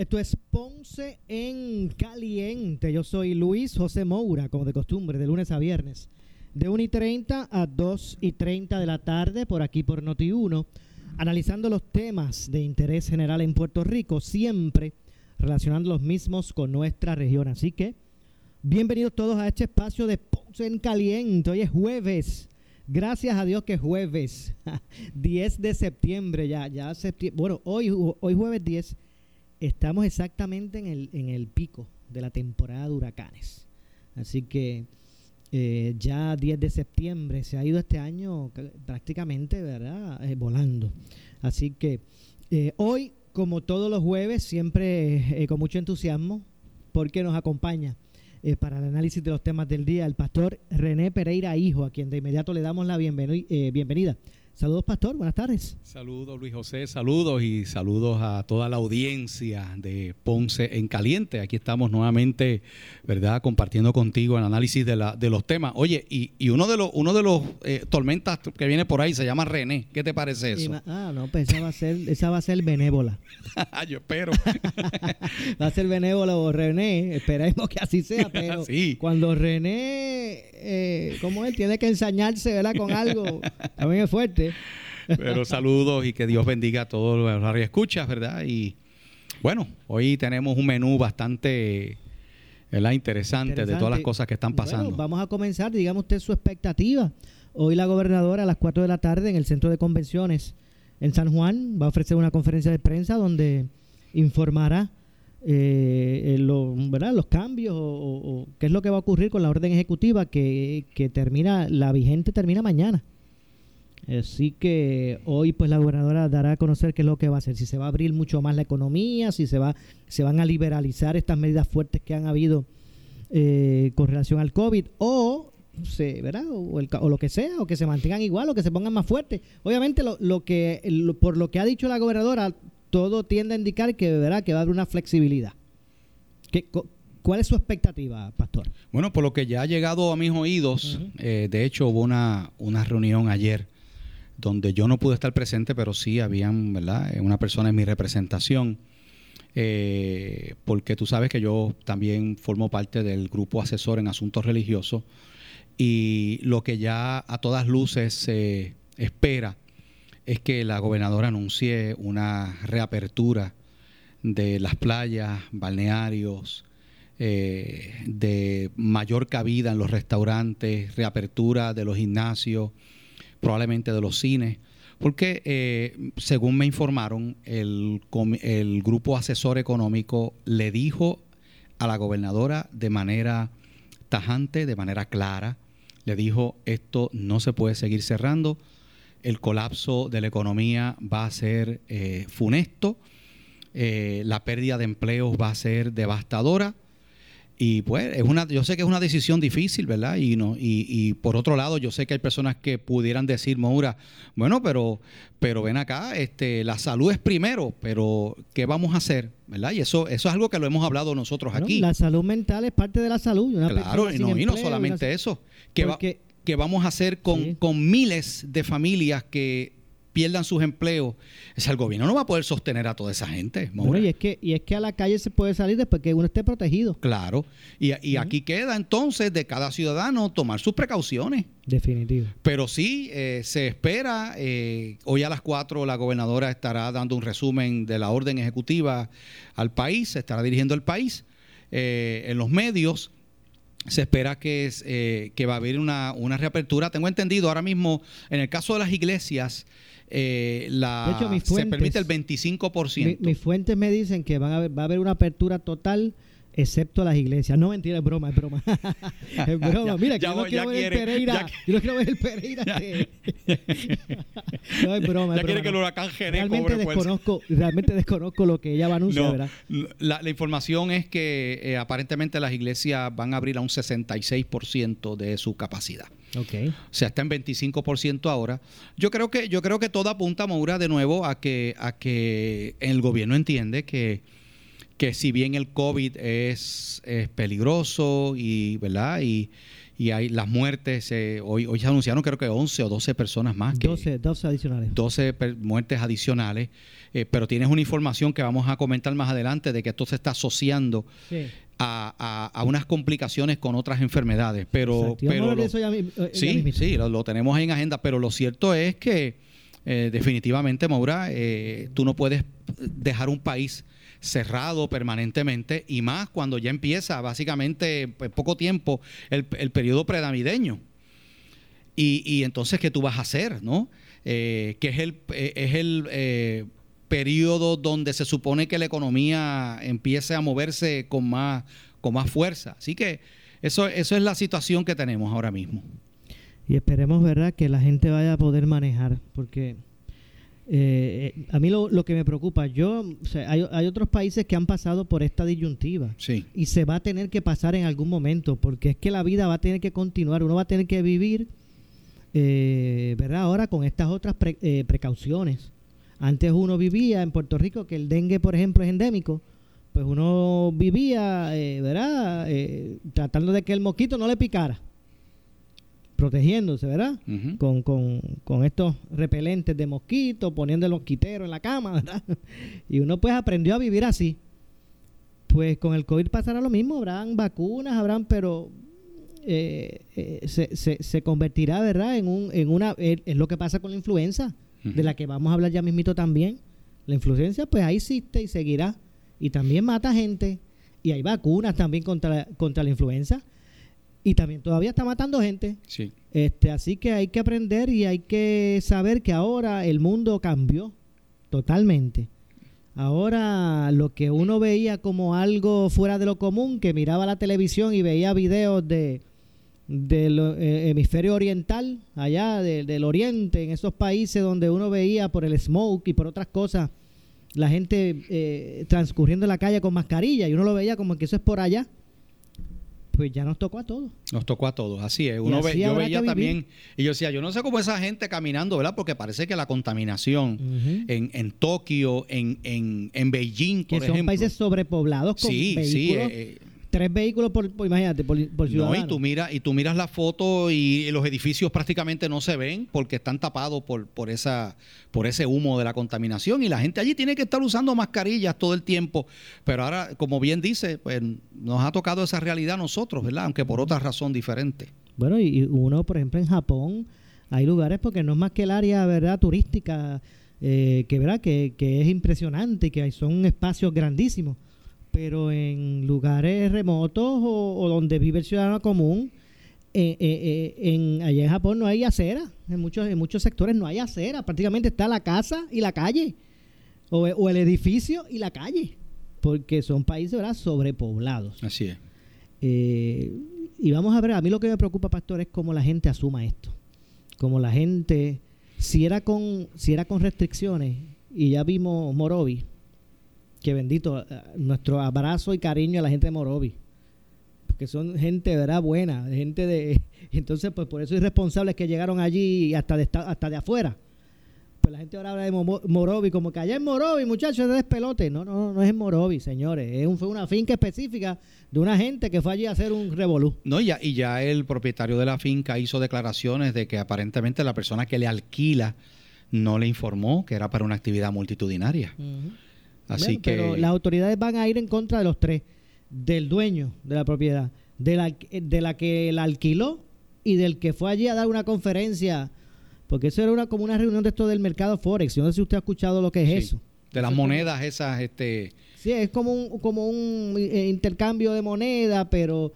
Esto es Ponce en Caliente. Yo soy Luis José Moura, como de costumbre, de lunes a viernes, de 1 y 30 a 2 y 30 de la tarde, por aquí por Noti1, analizando los temas de interés general en Puerto Rico, siempre relacionando los mismos con nuestra región. Así que, bienvenidos todos a este espacio de Ponce en Caliente. Hoy es jueves. Gracias a Dios que es jueves, 10 de septiembre ya, ya septiembre, bueno, hoy, hoy jueves 10 estamos exactamente en el, en el pico de la temporada de huracanes. Así que eh, ya 10 de septiembre se ha ido este año prácticamente, ¿verdad? Eh, volando. Así que eh, hoy, como todos los jueves, siempre con mucho entusiasmo, porque nos acompaña para el análisis de los temas del día el pastor René Pereira Hijo, a quien de inmediato le damos la bienvenida. Saludos, Pastor. Buenas tardes. Saludos, Luis José. Saludos y saludos a toda la audiencia de Ponce en Caliente. Aquí estamos nuevamente, ¿verdad?, compartiendo contigo el análisis de, la, de los temas. Oye, y, uno de los, uno de los eh, tormentas que viene por ahí se llama René. ¿Qué te parece eso? ah, no, pues esa va a ser, esa va a ser benévola. Yo espero. va a ser benévola o René. Esperemos que así sea, pero cuando René, eh, como él, tiene que ensañarse, ¿verdad?, con algo, también es fuerte. Pero saludos y que Dios bendiga a todos los que escuchas, ¿verdad? Y bueno, hoy tenemos un menú bastante Interesante, de todas las cosas que están pasando. vamos a comenzar, digamos usted su expectativa. Hoy la gobernadora a las 4 de la tarde en el centro de convenciones en San Juan va a ofrecer una conferencia de prensa donde informará eh, ¿verdad? los cambios o, qué es lo que va a ocurrir con la orden ejecutiva que, que termina, la vigente termina mañana. Así que hoy pues la gobernadora dará a conocer qué es lo que va a hacer, si se va a abrir mucho más la economía, si se va, se van a liberalizar estas medidas fuertes que han habido eh, con relación al COVID o se, ¿verdad? O, lo que sea, o que se mantengan igual o que se pongan más fuertes. Obviamente lo, lo que por lo que ha dicho la gobernadora, todo tiende a indicar que, ¿verdad? que va a haber una flexibilidad. ¿Qué, ¿Cuál es su expectativa, Pastor? Bueno, por lo que ya ha llegado a mis oídos, eh, de hecho hubo una, una reunión ayer donde yo no pude estar presente, pero sí habían, ¿verdad? Eh, una persona en mi representación, eh, porque tú sabes que yo también formo parte del grupo asesor en asuntos religiosos y lo que ya a todas luces se espera es que la gobernadora anuncie una reapertura de las playas, balnearios, eh, de mayor cabida en los restaurantes, reapertura de los gimnasios, probablemente de los cines, porque eh, según me informaron, el, el grupo asesor económico le dijo a la gobernadora de manera tajante, de manera clara, le dijo, esto no se puede seguir cerrando, el colapso de la economía va a ser eh, funesto, eh, la pérdida de empleos va a ser devastadora y pues es una, yo sé que es una decisión difícil, ¿verdad? Y no, y, y por otro lado, yo sé que hay personas que pudieran decir, Moura, bueno, pero, pero ven acá, este, la salud es primero, pero ¿qué vamos a hacer? ¿verdad? Y eso, eso es algo que lo hemos hablado nosotros aquí. La salud mental es parte de la salud. claro, y no, y no solamente eso. ¿Qué, que vamos a hacer con, con miles de familias que pierdan sus empleos, es el gobierno no va a poder sostener a toda esa gente. y es que y es que a la calle se puede salir después que uno esté protegido. Claro. Y, y aquí queda entonces de cada ciudadano tomar sus precauciones. Definitivo. Pero sí, eh, se espera, eh, hoy a las 4 la gobernadora estará dando un resumen de la orden ejecutiva al país, se estará dirigiendo el país eh, en los medios se espera que, es, eh, que va a haber una, una reapertura. Tengo entendido ahora mismo, en el caso de las iglesias, eh, la, De hecho, mis se permite el 25%. Mi- mis fuentes me dicen que van a haber- va a haber una apertura total excepto las iglesias. No, mentira, es broma, es broma. es broma. Ya- Mira, que ya yo no voy- quiero ya ver quiere- el Pereira. ya- Yo no quiero ver el Pereira. que- no, es broma, es Ya quiere que el huracán Gené Realmente fuerza. desconozco, realmente desconozco lo que ella va a anunciar, No, ¿verdad? la, la información es que eh, aparentemente las iglesias van a abrir a un 66% de su capacidad. Ok. O sea, está en 25% ahora. Yo creo que yo creo que todo apunta, Maura, de nuevo a que a que el gobierno entiende que que si bien el COVID es, es peligroso y verdad y, y hay las muertes eh, hoy hoy se anunciaron creo que 11 o 12 personas más que 12, 12 adicionales. 12 per- muertes adicionales, eh, pero tienes una información que vamos a comentar más adelante de que esto se está asociando Sí. a, a- a unas complicaciones con otras enfermedades. Pero, pero lo- eso ya eh, ya sí, sí, lo, lo tenemos ahí en agenda, pero lo cierto es que eh, definitivamente, Maura, tú no puedes dejar un país cerrado permanentemente y más cuando ya empieza básicamente pues, poco tiempo el, el periodo prenavideño. Y, y entonces, ¿qué tú vas a hacer? ¿no? Eh, que es el, eh, es el eh, periodo donde se supone que la economía empiece a moverse con más, con más fuerza. Así que eso, eso es la situación que tenemos ahora mismo. Y esperemos, ¿verdad?, que la gente vaya a poder manejar, porque eh, eh, a mí lo, lo que me preocupa, yo, o sea, hay, hay otros países que han pasado por esta disyuntiva Sí. y se va a tener que pasar en algún momento, porque es que la vida va a tener que continuar, uno va a tener que vivir, eh, ¿verdad?, ahora con estas otras pre- eh, precauciones. Antes uno vivía en Puerto Rico, que el dengue, por ejemplo, es endémico, pues uno vivía, eh, ¿verdad?, Eh, tratando de que el mosquito no le picara protegiéndose, ¿verdad? Con, con, con estos repelentes de mosquitos, poniendo el mosquitero en la cama, ¿verdad? Y uno pues aprendió a vivir así. Pues con el COVID pasará lo mismo, habrán vacunas, habrán, pero eh, eh, se, se, se convertirá, ¿verdad? En, un, en una, eh, es lo que pasa con la influenza, de la que vamos a hablar ya mismito también. La influenza pues ahí existe y seguirá. Y también mata gente. Y hay vacunas también contra, contra la influenza. Y también todavía está matando gente. Sí. Este, así que hay que aprender y hay que saber que ahora el mundo cambió totalmente. Ahora lo que uno veía como algo fuera de lo común, que miraba la televisión y veía videos de del eh, hemisferio oriental, allá de- del oriente, en esos países donde uno veía por el smoke y por otras cosas, la gente eh, transcurriendo en la calle con mascarilla y uno lo veía como que eso es por allá. Pues ya nos tocó a todos. Nos tocó a todos, así es. Uno ve- yo veía que también, y yo decía, yo no sé cómo esa gente caminando, ¿verdad? Porque parece que la contaminación en, en Tokio, en, en, en Beijing, que por son ejemplo. países sobrepoblados con sí, sí. vehículos, eh, tres vehículos por, por- imagínate, por, por no, ciudadano. y tú miras, y tú miras la foto y los edificios prácticamente no se ven porque están tapados por, por esa, por ese humo de la contaminación. Y la gente allí tiene que estar usando mascarillas todo el tiempo. Pero ahora, como bien dice, pues nos ha tocado esa realidad a nosotros, ¿verdad? Aunque por otra razón diferente. Bueno, y uno, por ejemplo, en Japón hay lugares porque no es más que el área, ¿verdad?, turística, eh, que, ¿verdad?, que, que es impresionante y que son espacios grandísimos. Pero en lugares remotos o, o donde vive el ciudadano común, eh, eh, eh, en, allá en Japón no hay acera. En muchos, en muchos sectores no hay acera. Prácticamente está la casa y la calle. O, o el edificio y la calle. Porque son países, ¿verdad?, sobrepoblados. Así es. Y vamos a ver, a mí lo que me preocupa, pastor, es cómo la gente asuma esto. Como la gente, si era con, si era con restricciones, y ya vimos Morovi, que bendito, eh, nuestro abrazo y cariño a la gente de Morovi. Porque son gente, ¿verdad? Buena, gente de... Entonces, pues por eso irresponsables que llegaron allí hasta de, hasta de afuera. Pues la gente ahora habla de Mo- Morovi, como que allá en Morovi, muchachos, es despelote. No, no, no es en Morovi, señores. Es un- fue una finca específica de una gente que fue allí a hacer un revolú. No, y ya, y ya el propietario de la finca hizo declaraciones de que aparentemente la persona que le alquila no le informó que era para una actividad multitudinaria. Así Bueno, que Pero las autoridades van a ir en contra de los tres: del dueño de la propiedad, de la, de la que la alquiló y del que fue allí a dar una conferencia. Porque eso era una, como una reunión de esto del mercado Forex. Yo no sé si usted ha escuchado lo que es sí, eso. de las Eso es como- monedas esas, este, Sí, es como un, como un eh, intercambio de moneda, pero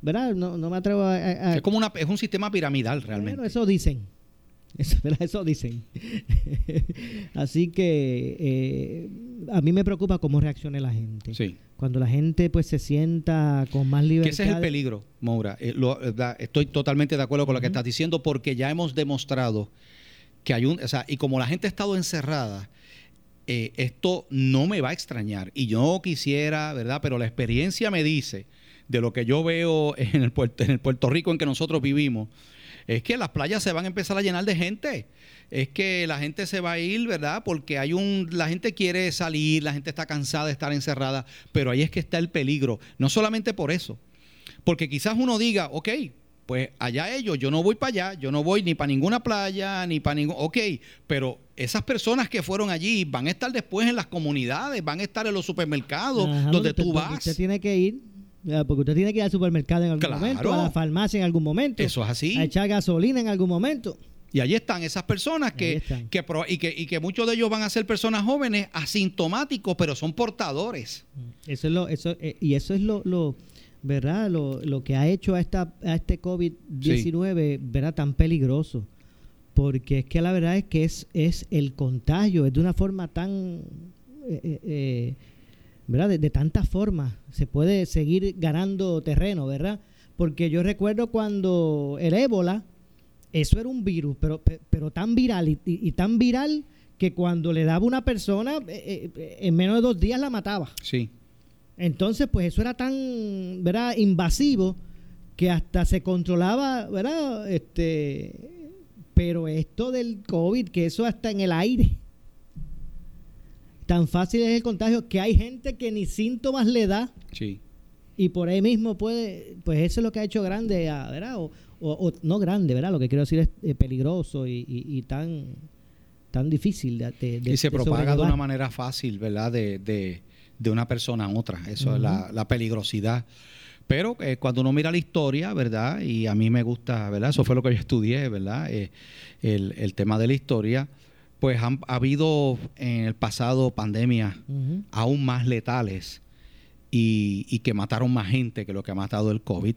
¿verdad? No, no me atrevo a, Es como una, es un sistema piramidal realmente. Bueno, eso dicen. Eso, eso dicen. Así que eh, a mí me preocupa cómo reaccione la gente. Sí. Cuando la gente pues se sienta con más libertad. ese es el peligro, Moura. Eh, estoy totalmente de acuerdo con lo que estás diciendo porque ya hemos demostrado que hay un... O sea, y como la gente ha estado encerrada, eh, esto no me va a extrañar. Y yo quisiera, ¿verdad? Pero la experiencia me dice de lo que yo veo en el, en el Puerto Rico en que nosotros vivimos, es que las playas se van a empezar a llenar de gente. Es que la gente se va a ir, ¿verdad? Porque hay un, la gente quiere salir, la gente está cansada de estar encerrada, pero ahí es que está el peligro. No solamente por eso, porque quizás uno diga, ok, pues allá ellos, yo no voy para allá, yo no voy ni para ninguna playa, ni para ningún... Ok, pero esas personas que fueron allí van a estar después en las comunidades, van a estar en los supermercados, donde tú vas. Usted tiene que ir porque usted tiene que ir al supermercado en algún momento, a la farmacia en algún momento. Eso es así. A echar gasolina en algún momento. Y allí están esas personas que, que, y que, y que muchos de ellos van a ser personas jóvenes, asintomáticos, pero son portadores. Eso es lo, eso, eh, y eso es lo, lo ¿verdad? Lo, lo, que ha hecho a, esta, a este COVID-19, ¿verdad? Tan peligroso. Porque es que la verdad es que es, es el contagio, es de una forma tan... Eh, eh, ¿verdad? De, tantas formas se puede seguir ganando terreno, ¿verdad? Porque yo recuerdo cuando el ébola, eso era un virus, pero, pero tan viral y, tan viral que cuando le daba una persona, eh, eh, en menos de dos días la mataba. Sí. Entonces, pues eso era tan, ¿verdad? Invasivo que hasta se controlaba, ¿verdad? Este, pero esto del COVID, que eso hasta en el aire tan fácil es el contagio que hay gente que ni síntomas le da. Sí. Y por ahí mismo puede, pues eso es lo que ha hecho grande, ¿verdad? O, no grande, ¿verdad? Lo que quiero decir es eh, peligroso y, tan, tan difícil de, Y se propaga de una manera fácil, ¿verdad? De, de, una persona a otra. Eso es la, peligrosidad. Pero eh, cuando uno mira la historia, ¿verdad? Y a mí me gusta, ¿verdad? Eso fue lo que yo estudié, ¿verdad? Eh, el, el tema de la historia pues han ha habido en el pasado pandemias aún más letales y, que mataron más gente que lo que ha matado el COVID.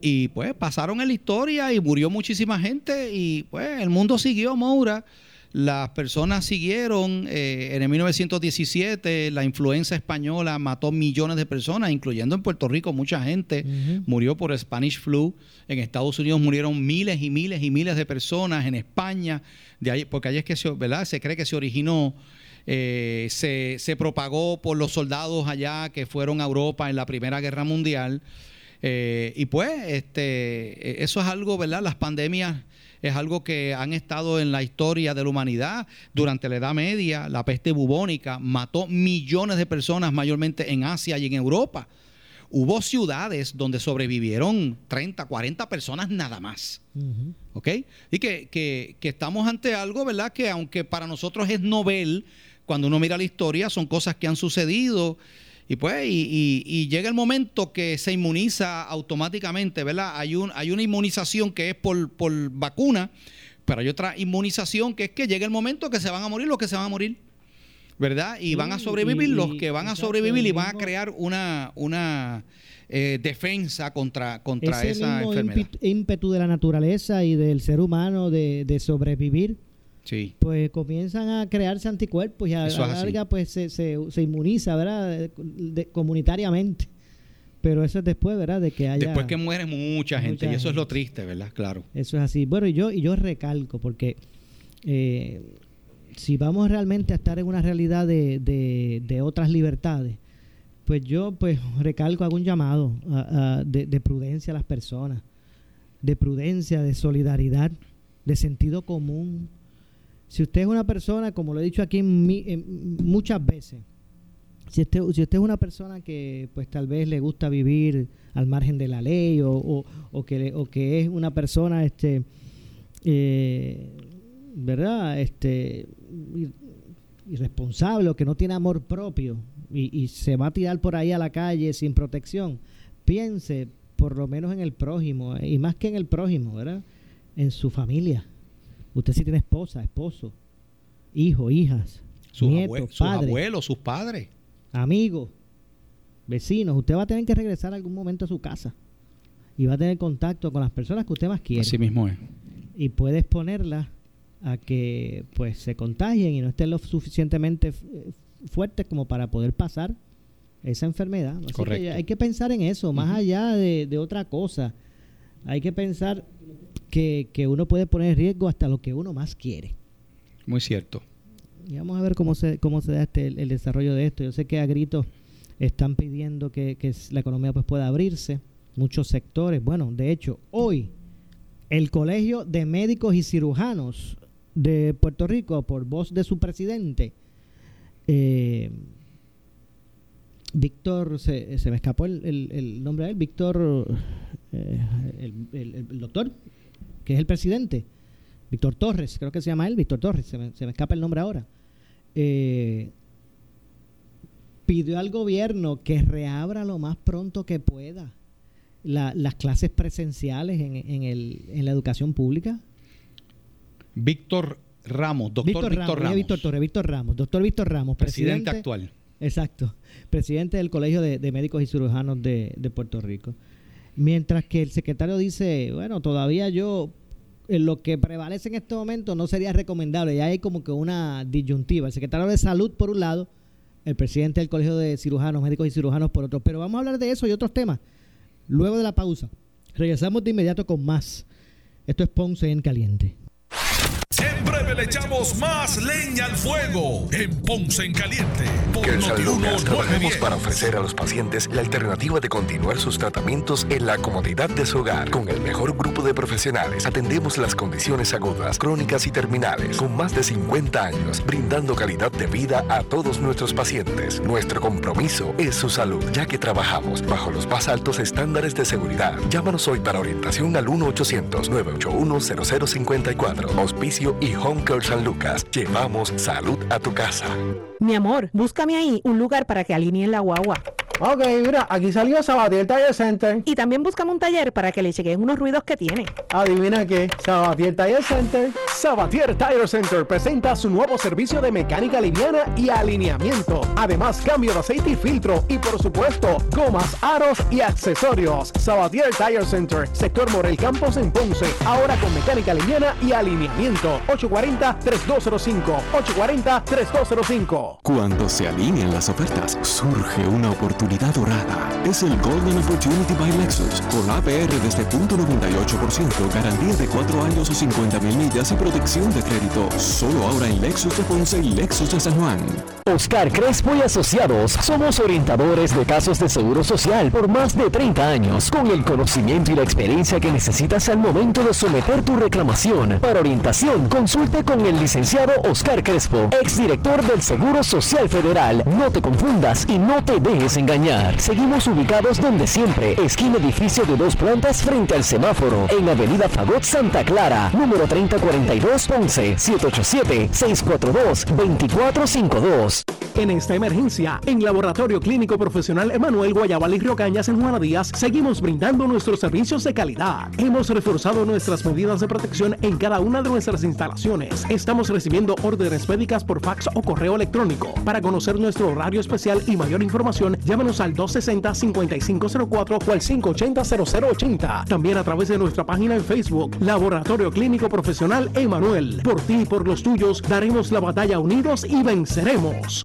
Y pues pasaron en la historia y murió muchísima gente y pues el mundo siguió, Moura. Las personas siguieron. Eh, en el 1917 la influenza española mató millones de personas, incluyendo en Puerto Rico mucha gente. Murió por Spanish flu. En Estados Unidos murieron miles y miles y miles de personas. En España, de ahí, porque ahí es que se, ¿verdad? se cree que se originó. Eh, se, se, propagó por los soldados allá que fueron a Europa en la Primera Guerra Mundial. Eh, y pues, este, eso es algo, ¿verdad? Las pandemias es algo que han estado en la historia de la humanidad. Durante la Edad Media, la peste bubónica mató millones de personas, mayormente en Asia y en Europa. Hubo ciudades donde sobrevivieron 30, 40 personas nada más. ¿Ok? Y que, que, que estamos ante algo, ¿verdad? Que aunque para nosotros es novel, cuando uno mira la historia, son cosas que han sucedido y pues, y, llega el momento que se inmuniza automáticamente, ¿verdad? Hay, un, hay una inmunización que es por, vacuna, pero hay otra inmunización que es que llega el momento que se van a morir los que se van a morir. ¿verdad? Y van a sobrevivir los que van a sobrevivir y van a crear una, una eh, defensa contra, contra esa mismo enfermedad. ímpetu de la naturaleza y del ser humano de, de sobrevivir pues comienzan a crearse anticuerpos y a, la larga pues se, se, inmuniza, ¿verdad? comunitariamente. Pero eso es después, ¿verdad? De que haya... Después que muere mucha gente y eso es lo triste, ¿verdad? Claro. Eso es así. Bueno, y yo, y yo recalco porque eh, si vamos realmente a estar en una realidad de, de, otras libertades, pues yo pues recalco, hago un llamado de, de prudencia a las personas, de prudencia, de solidaridad, de sentido común, si usted es una persona, como lo he dicho aquí muchas veces, si usted, si usted es una persona que pues tal vez le gusta vivir al margen de la ley o, que, o que es una persona este eh, verdad este irresponsable o que no tiene amor propio y, y se va a tirar por ahí a la calle sin protección piense por lo menos en el prójimo y más que en el prójimo verdad en su familia Usted sí tiene esposa, esposo, hijo, hijas, sus, nietos, sus abuelos, sus padres, amigos, vecinos. Usted va a tener que regresar algún momento a su casa. y va a tener contacto con las personas que usted más quiere. Así mismo es. Y puede exponerlas a que pues se contagien y no estén lo suficientemente eh, fuertes como para poder pasar esa enfermedad. Así Correcto. que hay que pensar en eso, más allá de, de otra cosa. Hay que pensar que, que uno puede poner en riesgo hasta lo que uno más quiere. Muy cierto. Y vamos a ver cómo se, cómo se da este, el, el desarrollo de esto. Yo sé que a gritos están pidiendo que, que la economía pues pueda abrirse, muchos sectores. Bueno, de hecho, hoy el Colegio de Médicos y Cirujanos de Puerto Rico, por voz de su presidente, eh, Víctor, se, se me escapó el, el- el nombre de él, Víctor, eh, el, el- el doctor, que es el presidente, Víctor Torres, creo que se llama él, Víctor Torres, se me, se me escapa el nombre ahora. Eh, pidió al gobierno que reabra lo más pronto que pueda la- las clases presenciales en, en el- en la educación pública. Víctor Ramos, doctor Víctor, Ramos, Ramos, Víctor Torres, Víctor Ramos, doctor Víctor Ramos, presidente, presidente, actual. Exacto, presidente del Colegio de, de Médicos y Cirujanos de, de Puerto Rico. Mientras que el secretario dice, bueno, todavía yo, en lo que prevalece en este momento no sería recomendable, ya hay como que una disyuntiva. El secretario de Salud por un lado, el presidente del Colegio de Cirujanos, Médicos y Cirujanos por otro. Pero vamos a hablar de eso y otros temas luego de la pausa. Regresamos de inmediato con más. Esto es Ponce en Caliente. En breve le echamos más leña al fuego en Ponce en Caliente. Por Que en San Notiuno Lucas trabajemos 910. para ofrecer a los pacientes la alternativa de continuar sus tratamientos en la comodidad de su hogar. Con el mejor grupo de profesionales atendemos las condiciones agudas, crónicas y terminales. Con más de 50 años, brindando calidad de vida a todos nuestros pacientes. Nuestro compromiso es su salud, ya que trabajamos bajo los más altos estándares de seguridad. Llámanos hoy para orientación al 1-800-981-0054. Y Home San Lucas. Llevamos salud a tu casa. Mi amor, búscame ahí un lugar para que alineen la guagua. Ok, mira, aquí salió Sabatier Tire Center. Y también búscame un taller para que le chequeen unos ruidos que tiene. Adivina qué, Sabatier Tire Center. Sabatier Tire Center presenta su nuevo servicio de mecánica liviana y alineamiento. Además, cambio de aceite y filtro. Y por supuesto, gomas, aros y accesorios. Sabatier Tire Center, sector Morel Campos en Ponce. Ahora con mecánica liviana y alineamiento. 840-3205. 840-3205. Cuando se alinean las ofertas, surge una oportunidad dorada. Es el Golden Opportunity by Lexus, con APR desde 0.98%, garantía de 4 años o 50 mil millas y protección de crédito. Solo ahora en Lexus de Ponce y Lexus de San Juan. Oscar Crespo y Asociados somos orientadores de casos de seguro social por más de 30 años, con el conocimiento y la experiencia que necesitas al momento de someter tu reclamación. Para orientación, consulte con el licenciado Oscar Crespo, exdirector del Seguro Social Federal. No te confundas y no te dejes engañar. Seguimos ubicados donde siempre, esquina edificio de dos plantas frente al semáforo, en Avenida Fagot Santa Clara, número 3042 Ponce, 787-642-2452. En esta emergencia, en Laboratorio Clínico Profesional Emanuel Guayabal y Río Cañas en Juana Díaz, seguimos brindando nuestros servicios de calidad. Hemos reforzado nuestras medidas de protección en cada una de nuestras instalaciones. Estamos recibiendo órdenes médicas por fax o correo electrónico. Para conocer nuestro horario especial y mayor información, llámenos al 260-5504 o al 580-0080. También a través de nuestra página en Facebook, Laboratorio Clínico Profesional Emanuel. Por ti y por los tuyos, daremos la batalla unidos y venceremos.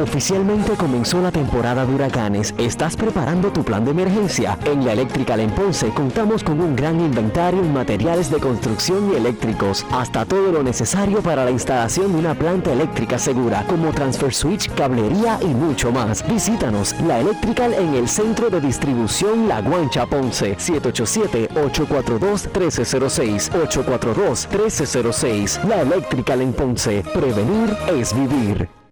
Oficialmente comenzó la temporada de huracanes. ¿Estás preparando tu plan de emergencia? En la Electrical en Ponce contamos con un gran inventario en materiales de construcción y eléctricos, hasta todo lo necesario para la instalación de una planta eléctrica segura, como transfer switch, cablería y mucho más. Visítanos, la Electrical en el centro de distribución La Guancha Ponce, 787-842-1306, 842-1306. La Electrical en Ponce. Prevenir es vivir.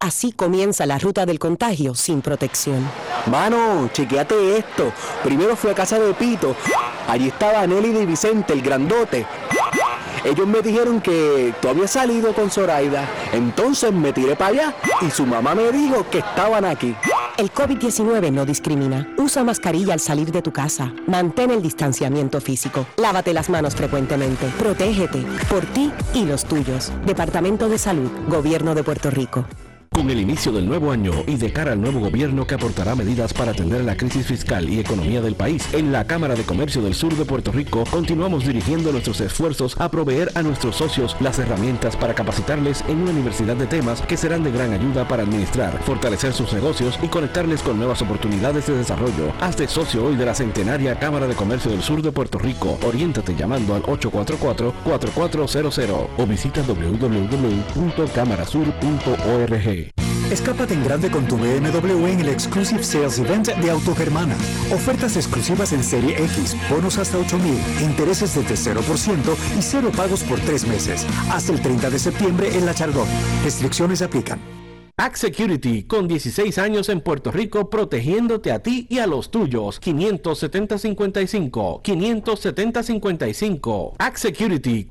Así comienza la ruta del contagio sin protección. Mano, chequeate esto. Primero fui a casa de Pito. Allí estaba Nelly y Vicente, el grandote. Ellos me dijeron que tú habías salido con Zoraida. Entonces me tiré para allá y su mamá me dijo que estaban aquí. El COVID-19 no discrimina. Usa mascarilla al salir de tu casa. Mantén el distanciamiento físico. Lávate las manos frecuentemente. Protégete por ti y los tuyos. Departamento de Salud, Gobierno de Puerto Rico. Con el inicio del nuevo año y de cara al nuevo gobierno que aportará medidas para atender la crisis fiscal y economía del país, en la Cámara de Comercio del Sur de Puerto Rico continuamos dirigiendo nuestros esfuerzos a proveer a nuestros socios las herramientas para capacitarles en una universidad de temas que serán de gran ayuda para administrar, fortalecer sus negocios y conectarles con nuevas oportunidades de desarrollo. Hazte socio hoy de la centenaria Cámara de Comercio del Sur de Puerto Rico. Oriéntate llamando al 844-4400 o visita www.camarasur.org. Escápate en grande con tu BMW en el Exclusive Sales Event de Autogermana. Ofertas exclusivas en Serie X, bonos hasta 8000, intereses desde 0% y cero pagos por tres meses. Hasta el 30 de septiembre en La Chardón. Restricciones aplican. Act Security, con 16 años en Puerto Rico, protegiéndote a ti y a los tuyos. 570-55. 570-55. Act Security.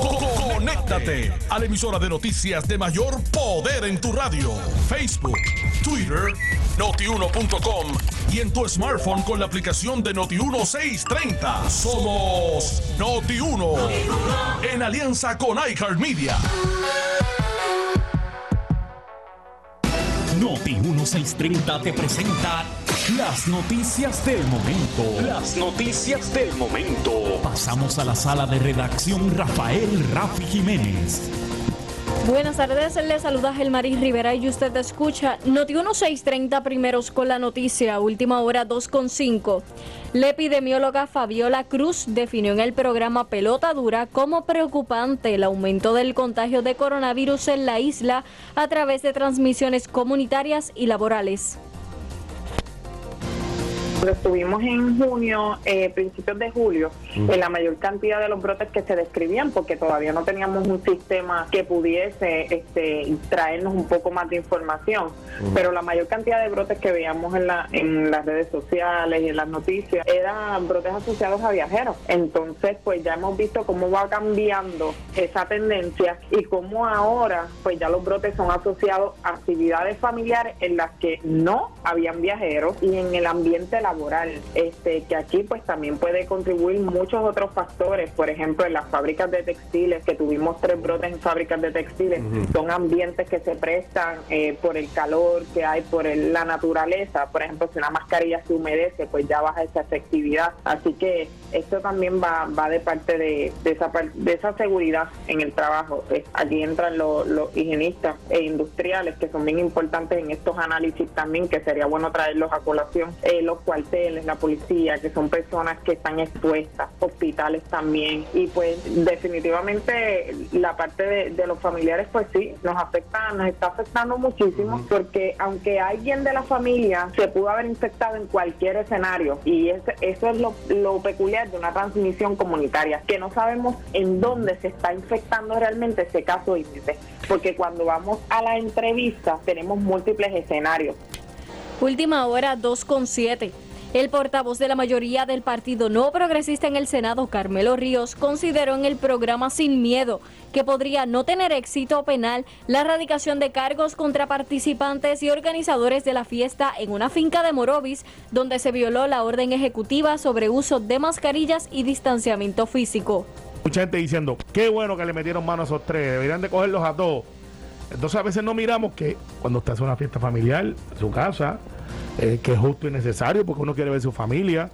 Conéctate a la emisora de noticias de mayor poder en tu radio. Facebook, Twitter, notiuno.com y en tu smartphone con la aplicación de Noti1 630. Somos Noti1 en alianza con iHeartMedia. Noti 1630 te presenta las noticias del momento. Las noticias del momento. Pasamos a la sala de redacción Rafael Rafi Jiménez. Buenas tardes, le saluda Gelmaris Rivera y usted escucha Noti 1630 primeros con la noticia, última hora 2.5. La epidemióloga Fabiola Cruz definió en el programa Pelota Dura como preocupante el aumento del contagio de coronavirus en la isla a través de transmisiones comunitarias y laborales. Cuando estuvimos en junio, eh, principios de julio, Mm. en la mayor cantidad de los brotes que se describían, porque todavía no teníamos un sistema que pudiese este, traernos un poco más de información, Mm. pero la mayor cantidad de brotes que veíamos en, la, en las redes sociales y en las noticias eran brotes asociados a viajeros. Entonces, pues ya hemos visto cómo va cambiando esa tendencia y cómo ahora, pues ya los brotes son asociados a actividades familiares en las que no habían viajeros y en el ambiente laboral, este que aquí pues también puede contribuir muchos otros factores, por ejemplo en las fábricas de textiles, que tuvimos tres brotes en fábricas de textiles, son ambientes que se prestan eh, por el calor que hay, por el- la naturaleza, por ejemplo si una mascarilla se humedece, pues ya baja esa efectividad, así que esto también va, va de parte de, de esa de esa seguridad en el trabajo. Eh, aquí entran los, los higienistas e industriales que son bien importantes en estos análisis también, que sería bueno traerlos a colación, eh, los cuales cuarteles, la policía, que son personas que están expuestas, hospitales también. Y pues definitivamente la parte de, los familiares pues sí, nos afecta, nos está afectando muchísimo porque aunque alguien de la familia se pudo haber infectado en cualquier escenario y eso es lo, lo peculiar de una transmisión comunitaria, que no sabemos en dónde se está infectando realmente ese caso índice, porque cuando vamos a la entrevista tenemos múltiples escenarios. Última hora 2.7. El portavoz de la mayoría del Partido No Progresista en el Senado, Carmelo Ríos, consideró en el programa Sin Miedo que podría no tener éxito penal la erradicación de cargos contra participantes y organizadores de la fiesta en una finca de Morovis, donde se violó la orden ejecutiva sobre uso de mascarillas y distanciamiento físico. Mucha gente diciendo, qué bueno que le metieron mano a esos tres, deberían de cogerlos a todos. Entonces a veces no miramos que cuando usted hace una fiesta familiar en su casa, eh, que es justo y necesario porque uno quiere ver su familia.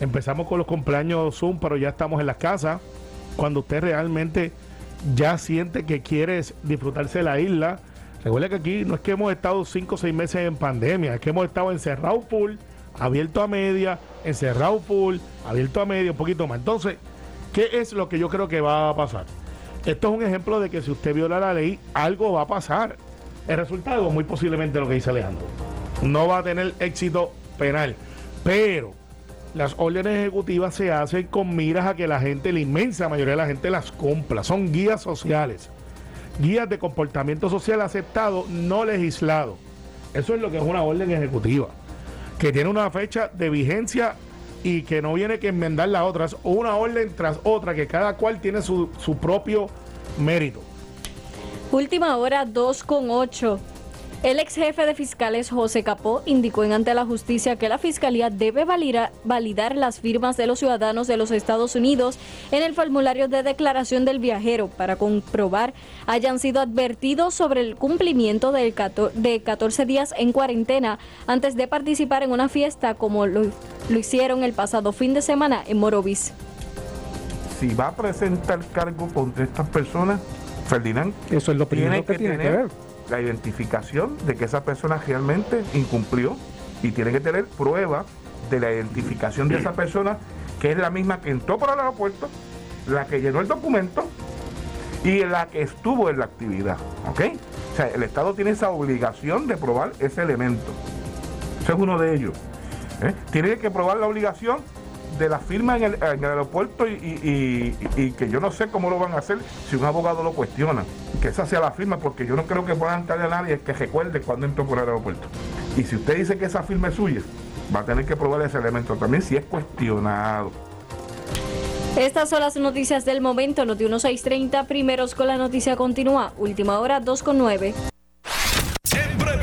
Empezamos con los cumpleaños Zoom, pero ya estamos en las casas. Cuando usted realmente ya siente que quiere disfrutarse de la isla, recuerda que aquí no es que hemos estado cinco o seis meses en pandemia, es que hemos estado encerrados full, abierto a media, encerrado full, abierto a media, un poquito más. Entonces, ¿Qué es lo que yo creo que va a pasar? Esto es un ejemplo de que si usted viola la ley, algo va a pasar. El resultado, muy posiblemente lo que dice Alejandro. No va a tener éxito penal. Pero las órdenes ejecutivas se hacen con miras a que la gente, la inmensa mayoría de la gente las cumpla. Son guías sociales. Guías de comportamiento social aceptado, no legislado. Eso es lo que es una orden ejecutiva. Que tiene una fecha de vigencia y que no viene que enmendar la otra, es una orden tras otra, que cada cual tiene su, su propio mérito. Última hora 2 con 8. El ex jefe de fiscales José Capó indicó en ante la justicia que la fiscalía debe validar las firmas de los ciudadanos de los Estados Unidos en el formulario de declaración del viajero para comprobar hayan sido advertidos sobre el cumplimiento de 14 días en cuarentena antes de participar en una fiesta como lo, hicieron el pasado fin de semana en Morovis. Si va a presentar cargo contra estas personas, Ferdinand, eso es lo primero que, tiene que ver la identificación de que esa persona realmente incumplió y tiene que tener prueba de la identificación de esa persona, que es la misma que entró por el aeropuerto, la que llenó el documento y la que estuvo en la actividad. ¿Ok? O sea, el Estado tiene esa obligación de probar ese elemento. Ese es uno de ellos. ¿eh? Tiene que probar la obligación de la firma en el, aeropuerto y, que yo no sé cómo lo van a hacer si un abogado lo cuestiona. Que esa sea la firma, porque yo no creo que puedan darle a nadie que recuerde cuando entró por el aeropuerto. Y si usted dice que esa firma es suya, va a tener que probar ese elemento también si es cuestionado. Estas son las noticias del momento. Noti 1630, primeros con la noticia continúa. Última hora 2 con 9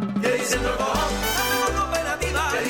Yeah, he's in the ball.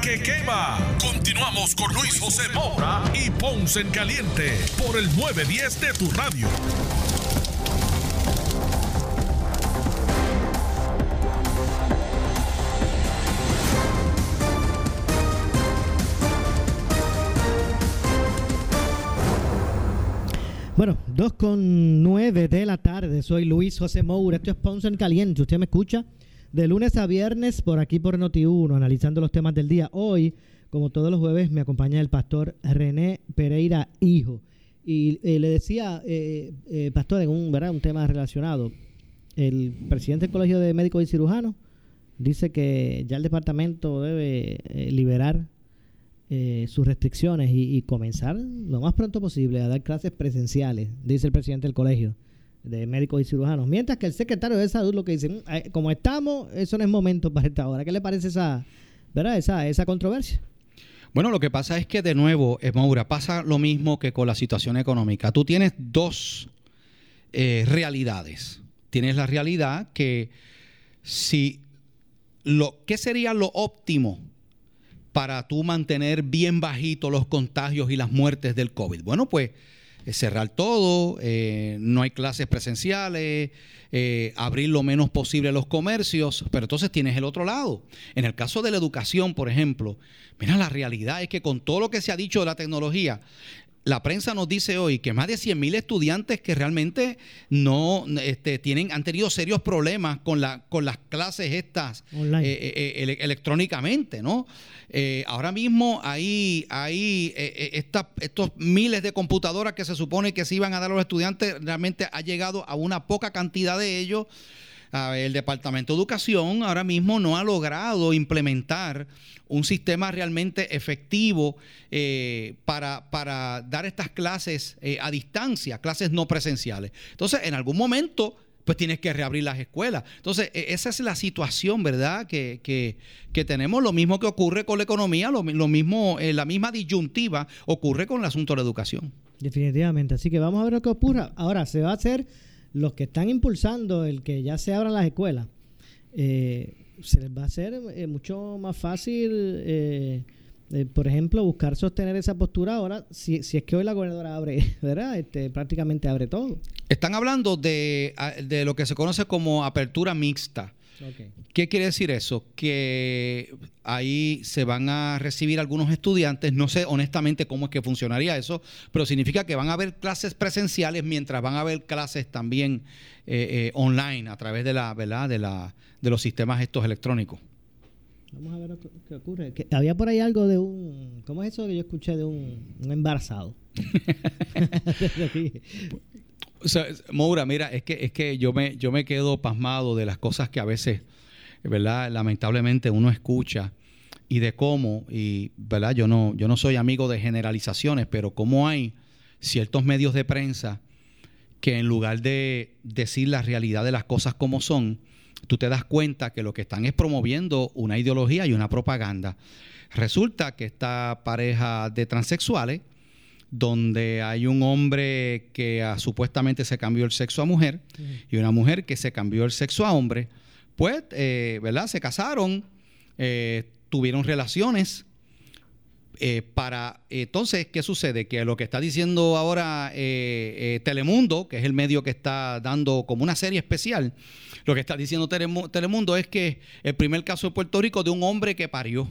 que quema. Continuamos con Luis José Moura y Ponce en Caliente por el 910 de tu radio. Bueno, 2 con 9 de la tarde. Soy Luis José Moura. Esto es Ponce en Caliente. ¿Usted me escucha? De lunes a viernes por aquí por Noti1, analizando los temas del día. Hoy, como todos los jueves, me acompaña el pastor René Pereira Hijo. Y eh, le decía, eh, eh, pastor, en un, ¿verdad? un tema relacionado, el presidente del Colegio de Médicos y Cirujanos dice que ya el departamento debe liberar eh, sus restricciones y, comenzar lo más pronto posible a dar clases presenciales, dice el presidente del colegio de médicos y cirujanos. Mientras que el secretario de salud lo que dice, mm, como estamos, eso no es momento para esta hora. ¿Qué le parece esa, ¿verdad? esa, esa controversia? Bueno, lo que pasa es que de nuevo, Maura, pasa lo mismo que con la situación económica. Tú tienes dos eh, realidades. Tienes la realidad que si lo, ¿qué sería lo óptimo para tú mantener bien bajitos los contagios y las muertes del COVID? Bueno, pues eh, cerrar todo, eh, no hay clases presenciales, eh, abrir lo menos posible los comercios, pero entonces tienes el otro lado. En el caso de la educación, por ejemplo, mira, la realidad es que con todo lo que se ha dicho de la tecnología, la prensa nos dice hoy que más de 100.000 estudiantes que realmente no este, tienen, han tenido serios problemas con, la, con las clases estas eh, eh, eh, electrónicamente, ¿no? ahora mismo hay, hay estos miles de computadoras que se supone que se iban a dar a los estudiantes, realmente ha llegado a una poca cantidad de ellos el Departamento de Educación ahora mismo no ha logrado implementar un sistema realmente efectivo eh, para, dar estas clases eh, a distancia, clases no presenciales. Entonces, en algún momento pues tienes que reabrir las escuelas. Entonces, e, esa es la situación, ¿verdad? Que, que, tenemos. Lo mismo que ocurre con la economía, lo, mismo, eh, la misma disyuntiva ocurre con el asunto de la educación. Definitivamente. Así que vamos a ver lo que ocurra. Ahora, se va a hacer los que están impulsando el que ya se abran las escuelas, eh, se les va a hacer eh, mucho más fácil, eh, por ejemplo, buscar sostener esa postura ahora, si, si es que hoy la gobernadora abre, ¿verdad? Este, prácticamente abre todo. Están hablando de, de lo que se conoce como apertura mixta. ¿Qué quiere decir eso? Que ahí se van a recibir algunos estudiantes, no sé honestamente cómo es que funcionaría eso, pero significa que van a haber clases presenciales mientras van a haber clases también eh, eh, online a través de la, ¿verdad? De, la, de los sistemas estos electrónicos. Vamos a ver qué ocurre. había por ahí algo de un. ¿Cómo es eso que yo escuché de un, un embarazado? O Moura, mira, es que, es que yo, me, yo me quedo pasmado de las cosas que a veces, ¿verdad? Lamentablemente uno escucha y de cómo, y ¿verdad? Yo no, yo no soy amigo de generalizaciones, pero cómo hay ciertos medios de prensa que en lugar de decir la realidad de las cosas como son, tú te das cuenta que lo que están es promoviendo una ideología y una propaganda. Resulta que esta pareja de transexuales donde hay un hombre que ah, supuestamente se cambió el sexo a mujer y una mujer que se cambió el sexo a hombre, pues, eh, ¿verdad? Se casaron, eh, tuvieron relaciones. Eh, para entonces, ¿qué sucede? Que lo que está diciendo ahora Telemundo, que es el medio que está dando como una serie especial, lo que está diciendo Telemundo es que el primer caso de Puerto Rico de un hombre que parió,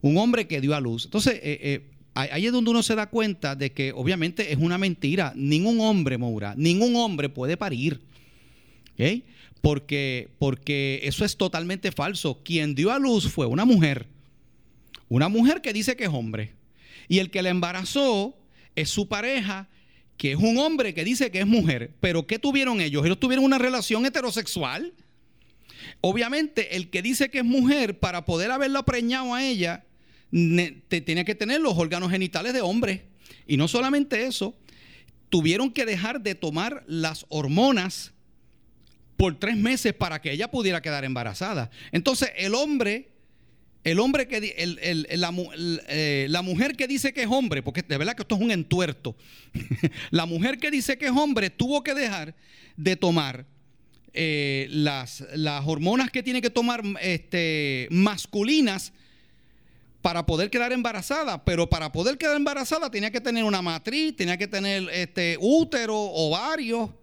un hombre que dio a luz. Entonces, ahí es donde uno se da cuenta de que obviamente es una mentira. Ningún hombre, Moura, ningún hombre puede parir. Porque, porque eso es totalmente falso. Quien dio a luz fue una mujer. Una mujer que dice que es hombre. Y el que la embarazó es su pareja, que es un hombre que dice que es mujer. Pero ¿qué tuvieron ellos? Ellos tuvieron una relación heterosexual. Obviamente, el que dice que es mujer, para poder haberla preñado a ella, tenía que tener los órganos genitales de hombre. Y no solamente eso, tuvieron que dejar de tomar las hormonas por tres meses para que ella pudiera quedar embarazada. Entonces, el hombre, el hombre que la, eh, la, mujer que dice que es hombre, porque de verdad que esto es un entuerto, la mujer que dice que es hombre tuvo que dejar de tomar eh, las, las hormonas que tiene que tomar este, masculinas para poder quedar embarazada, pero para poder quedar embarazada tenía que tener una matriz, tenía que tener este útero, ovario.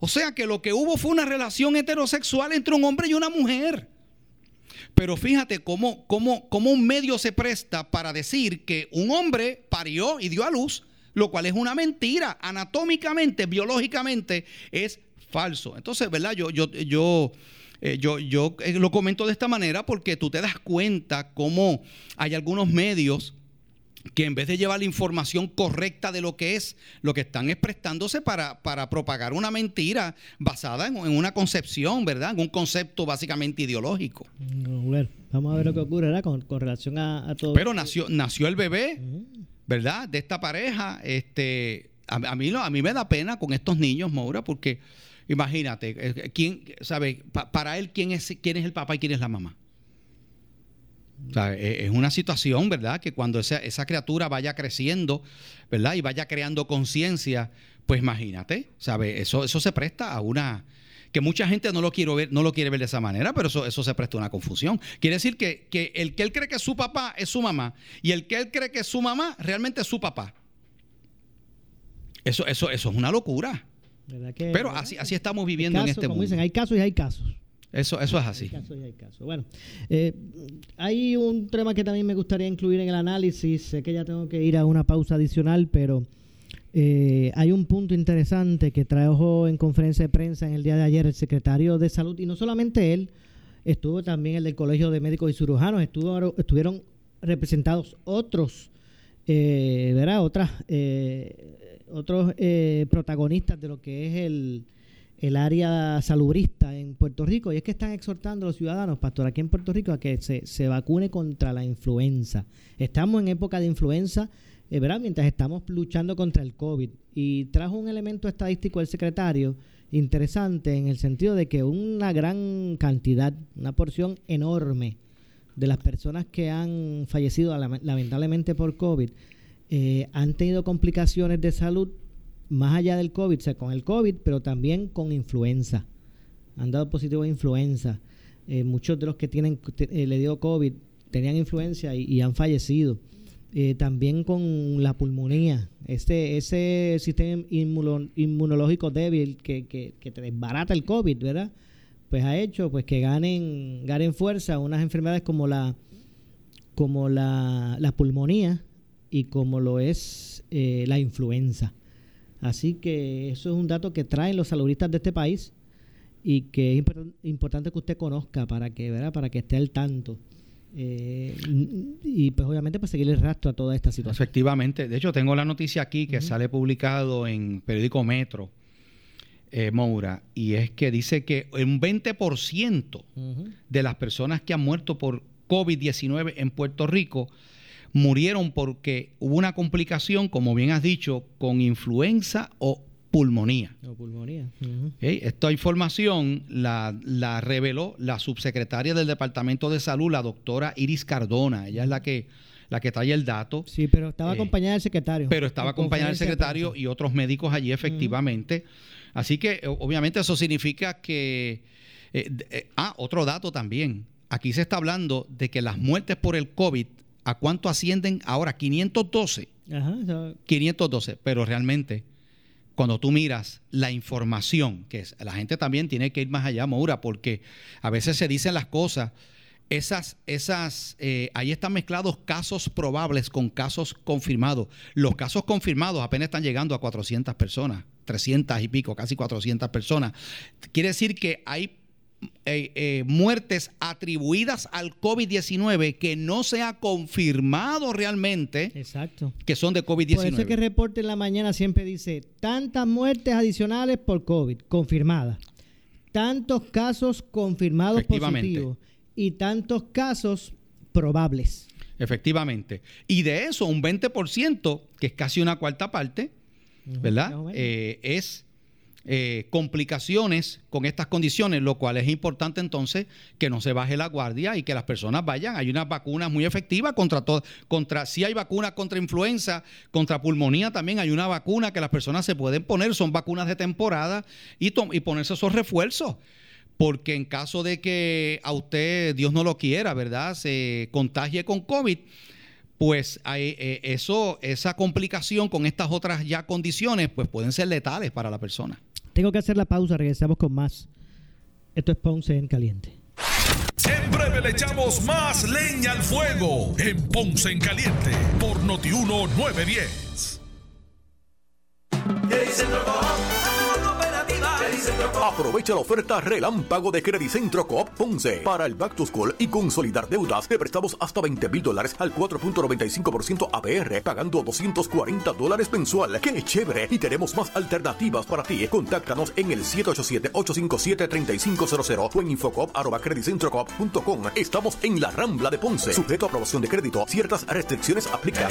O sea que lo que hubo fue una relación heterosexual entre un hombre y una mujer. Pero fíjate cómo, cómo, cómo un medio se presta para decir que un hombre parió y dio a luz lo cual es una mentira. Anatómicamente, biológicamente, es falso. Entonces, ¿verdad? Yo, yo, yo, eh, yo, yo eh, lo comento de esta manera porque tú te das cuenta cómo hay algunos medios que en vez de llevar la información correcta de lo que es, lo que están es prestándose para, para propagar una mentira basada en, una concepción, ¿verdad? En un concepto básicamente ideológico. Bueno, vamos a ver lo que ocurre con, con relación a, todo. Pero nació, nació el bebé, ¿verdad? De esta pareja. Este, a, mí, a mí me da pena con estos niños, Maura, porque Imagínate, eh, ¿quién, sabe, para él, ¿quién es, ¿quién es el papá y quién es la mamá? E, es una situación, ¿verdad? Que cuando esa, esa, criatura vaya creciendo, ¿verdad? Y vaya creando conciencia, pues imagínate, ¿sabe? Eso, eso se presta a una... Que mucha gente no lo, quiere ver, no lo quiere ver de esa manera, pero eso, eso se presta a una confusión. Quiere decir que, que el que él cree que es su papá es su mamá y el que él cree que es su mamá realmente es su papá. Eso, eso, eso es una locura. Pero así, así estamos viviendo en este como mundo. Dicen, hay casos y hay casos. Eso, eso es así. Hay casos y hay casos. Bueno, eh, hay un tema que también me gustaría incluir en el análisis. Sé que ya tengo que ir a una pausa adicional, pero eh, hay un punto interesante que trajo en conferencia de prensa en el día de ayer el secretario de Salud, y no solamente él, estuvo también el del Colegio de Médicos y Cirujanos, estuvo, estuvieron representados otros, eh, ¿verdad? Otras eh, otros eh, protagonistas de lo que es el, el área salubrista en Puerto Rico, y es que están exhortando a los ciudadanos, pastor, aquí en Puerto Rico, a que se, se vacune contra la influenza. Estamos en época de influenza, eh, ¿verdad? Mientras estamos luchando contra el COVID. Y trajo un elemento estadístico el secretario interesante en el sentido de que una gran cantidad, una porción enorme de las personas que han fallecido lamentablemente por COVID eh, han tenido complicaciones de salud más allá del COVID, o sea, con el COVID, pero también con influenza. Han dado positivo a influenza. Eh, muchos de los que tienen eh, le dio COVID tenían influenza y, han fallecido. también con la pulmonía, ese, ese sistema inmunológico débil que, que, que, te desbarata el COVID, ¿verdad? Pues ha hecho pues que ganen, ganen fuerza unas enfermedades como la como la, la pulmonía, y como lo es eh, la influenza. Así que eso es un dato que traen los saludistas de este país y que es importante que usted conozca para que, ¿verdad? para que esté al tanto. Eh, y pues obviamente para seguir el rastro a toda esta situación. Efectivamente, de hecho tengo la noticia aquí que sale publicado en periódico Metro, eh, Moura, y es que dice que un 20% de las personas que han muerto por COVID-19 en Puerto Rico murieron porque hubo una complicación, como bien has dicho, con influenza o pulmonía. O pulmonía. Esta información la, reveló la subsecretaria del Departamento de Salud, la doctora Iris Cardona. Ella es la que, la que trae el dato. Sí, pero estaba eh, acompañada del secretario. Pero estaba acompañada del secretario y otros médicos allí, efectivamente. Así que, obviamente, eso significa que... Eh, eh, ah, otro dato también. Aquí se está hablando de que las muertes por el COVID ¿A cuánto ascienden ahora? 512. Ajá, 512. Pero realmente, cuando tú miras la información, que es, la gente también tiene que ir más allá, Moura, porque a veces se dicen las cosas. Esas, esas, eh, ahí están mezclados casos probables con casos confirmados. Los casos confirmados apenas están llegando a 400 personas, 300 y pico, casi 400 personas. Quiere decir que hay eh, eh, muertes atribuidas al COVID-19 que no se ha confirmado realmente Exacto. que son de COVID-19. Por eso es que el reporte en la mañana siempre dice tantas muertes adicionales por COVID confirmadas, tantos casos confirmados positivos y tantos casos probables. Efectivamente. Y de eso, un 20%, que es casi una cuarta parte, ¿verdad? Eh, es eh, complicaciones con estas condiciones, lo cual es importante entonces que no se baje la guardia y que las personas vayan. Hay unas vacunas muy efectivas contra todo, contra, si hay vacunas contra influenza, contra pulmonía también hay una vacuna que las personas se pueden poner, son vacunas de temporada y, y ponerse esos refuerzos porque en caso de que a usted, Dios no lo quiera, ¿verdad?, se contagie con COVID, pues hay, eh, eso, esa complicación con estas otras ya condiciones, pues pueden ser letales para la persona. Tengo que hacer la pausa, regresamos con más. Esto es Ponce en Caliente. En breve le echamos más leña al fuego en Ponce en Caliente por Notiuno 910. Aprovecha la oferta relámpago de Credicentro Coop Ponce para el Back to School y consolidar deudas. Te prestamos hasta 20 mil dólares al 4.95% APR, pagando 240 dólares mensual. ¡Qué chévere! Y tenemos más alternativas para ti. Contáctanos en el 787-857-3500 o en infocop.com. Estamos en la Rambla de Ponce. Sujeto a aprobación de crédito. Ciertas restricciones aplican.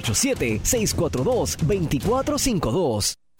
787-642-2452.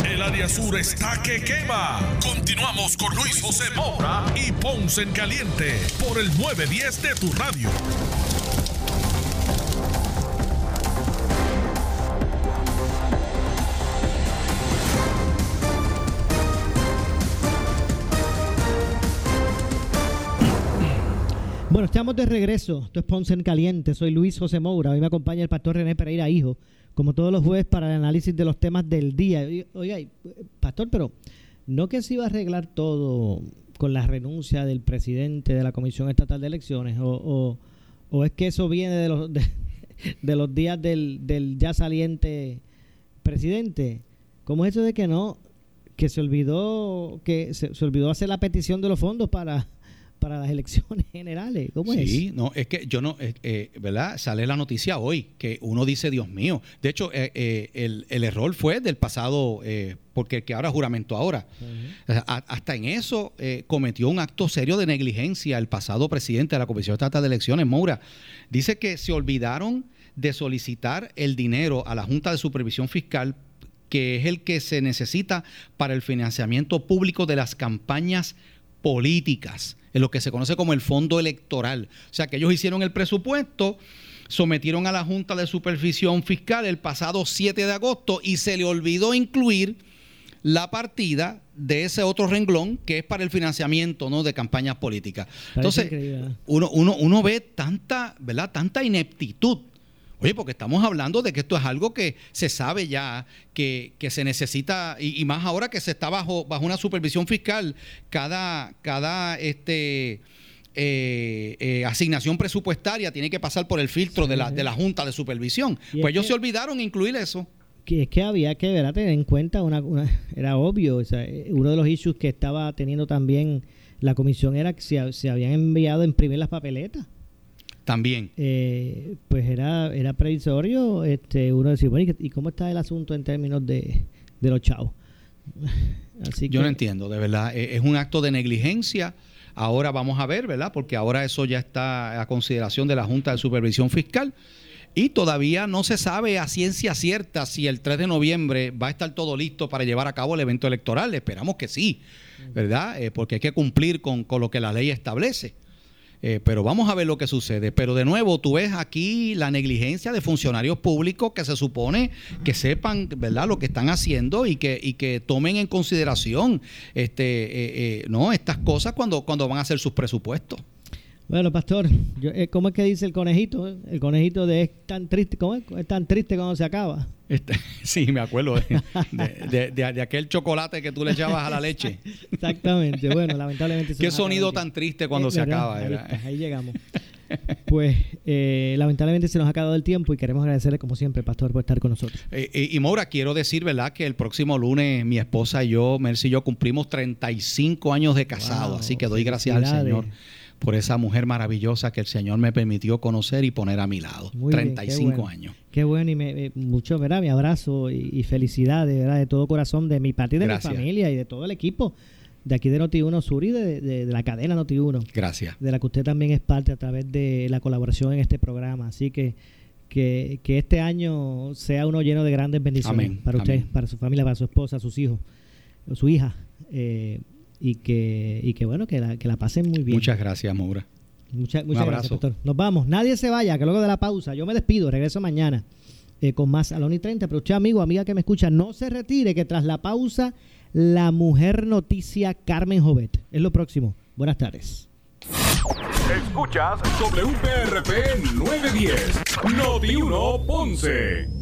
El área sur está que quema. Continuamos con Luis José Moura y Ponce en Caliente por el 910 de tu radio. Bueno, estamos de regreso. Esto es Ponce en Caliente. Soy Luis José Moura. Hoy me acompaña el pastor René Pereira, hijo, como todos los jueves, para el análisis de los temas del día. Oiga, pastor, pero no que se iba a arreglar todo con la renuncia del presidente de la Comisión Estatal de Elecciones, o, o, es que eso viene de los, de, los días del, del ya saliente presidente. ¿Cómo es eso de que no? Que se olvidó que se olvidó hacer la petición de los fondos para para las elecciones generales. ¿Cómo es? Sí, no, es que yo no, eh, eh, ¿verdad? Sale la noticia hoy que uno dice, Dios mío. De hecho, eh, el, error fue del pasado, porque el que ahora juramento ahora. hasta en eso cometió un acto serio de negligencia el pasado presidente de la Comisión Estatal de Elecciones, Moura. Dice que se olvidaron de solicitar el dinero a la Junta de Supervisión Fiscal que es el que se necesita para el financiamiento público de las campañas políticas en lo que se conoce como el fondo electoral. O sea que ellos hicieron el presupuesto, sometieron a la Junta de Supervisión Fiscal el pasado 7 de agosto y se le olvidó incluir la partida de ese otro renglón que es para el financiamiento ¿no? de campañas políticas. Entonces, uno, uno, uno ve tanta, ¿verdad? tanta ineptitud Oye, porque estamos hablando de que esto es algo que se sabe ya, que, se necesita, y, más ahora que se está bajo, bajo una supervisión fiscal, cada, cada este, eh, eh, asignación presupuestaria tiene que pasar por el filtro de, la, de la Junta de Supervisión. Pues ellos se olvidaron incluir eso. Que es que había que ver, tener en cuenta, una, era obvio, eh, uno de los issues que estaba teniendo también la comisión era que se, se habían enviado a imprimir las papeletas. También. Eh, pues era, era previsorio este, uno decir, bueno, ¿y cómo está el asunto en términos de, los chavos? Así Yo no entiendo, de verdad. E, es un acto de negligencia. Ahora vamos a ver, ¿verdad? Porque ahora eso ya está a consideración de la Junta de Supervisión Fiscal. Y todavía no se sabe a ciencia cierta si el 3 de noviembre va a estar todo listo para llevar a cabo el evento electoral. Esperamos que sí, ¿verdad? Eh, porque hay que cumplir con, con lo que la ley establece. Eh, pero vamos a ver lo que sucede. Pero de nuevo, tú ves aquí la negligencia de funcionarios públicos que se supone que sepan, ¿verdad?, lo que están haciendo y que, y que tomen en consideración este, eh, eh, ¿no? estas cosas cuando, cuando van a hacer sus presupuestos. Bueno, pastor, eh, ¿cómo es que dice el conejito? El conejito de es tan triste, ¿cómo es? Es tan triste cuando se acaba. Este, sí, me acuerdo de, aquel chocolate que tú le echabas a la leche. Exactamente, bueno, lamentablemente. Qué sonido tan triste cuando se acaba. Ahí, llegamos. Pues eh, lamentablemente se nos ha acabado el tiempo y queremos agradecerle como siempre, Pastor, por estar con nosotros. Eh, y Maura, quiero decir, ¿verdad? Que el próximo lunes mi esposa y yo, Mercy y yo, cumplimos 35 años de casado, así que doy gracias al Señor por esa mujer maravillosa que el Señor me permitió conocer y poner a mi lado. 35 años. Qué bueno y me, mucho, ¿verdad? Mi abrazo y, felicidades, ¿verdad? De todo corazón de mi parte y de mi familia y de todo el equipo de aquí de Noti1 Sur y de, la cadena Noti1. Gracias. De la que usted también es parte a través de la colaboración en este programa. Así que que, este año sea uno lleno de grandes bendiciones para usted, para su familia, para su esposa, sus hijos, su hija. Eh, y que, y que bueno, que la, que la pasen muy bien. Muchas gracias, Maura. muchas gracias, doctor. Nos vamos. Nadie se vaya, que luego de la pausa, yo me despido, regreso mañana eh, con más a la y 30. Pero usted, amigo, amiga que me escucha, no se retire, que tras la pausa, la mujer noticia Carmen Jovet. Es lo próximo. Buenas tardes. Escuchas WPRP 910, Noti 1 Ponce.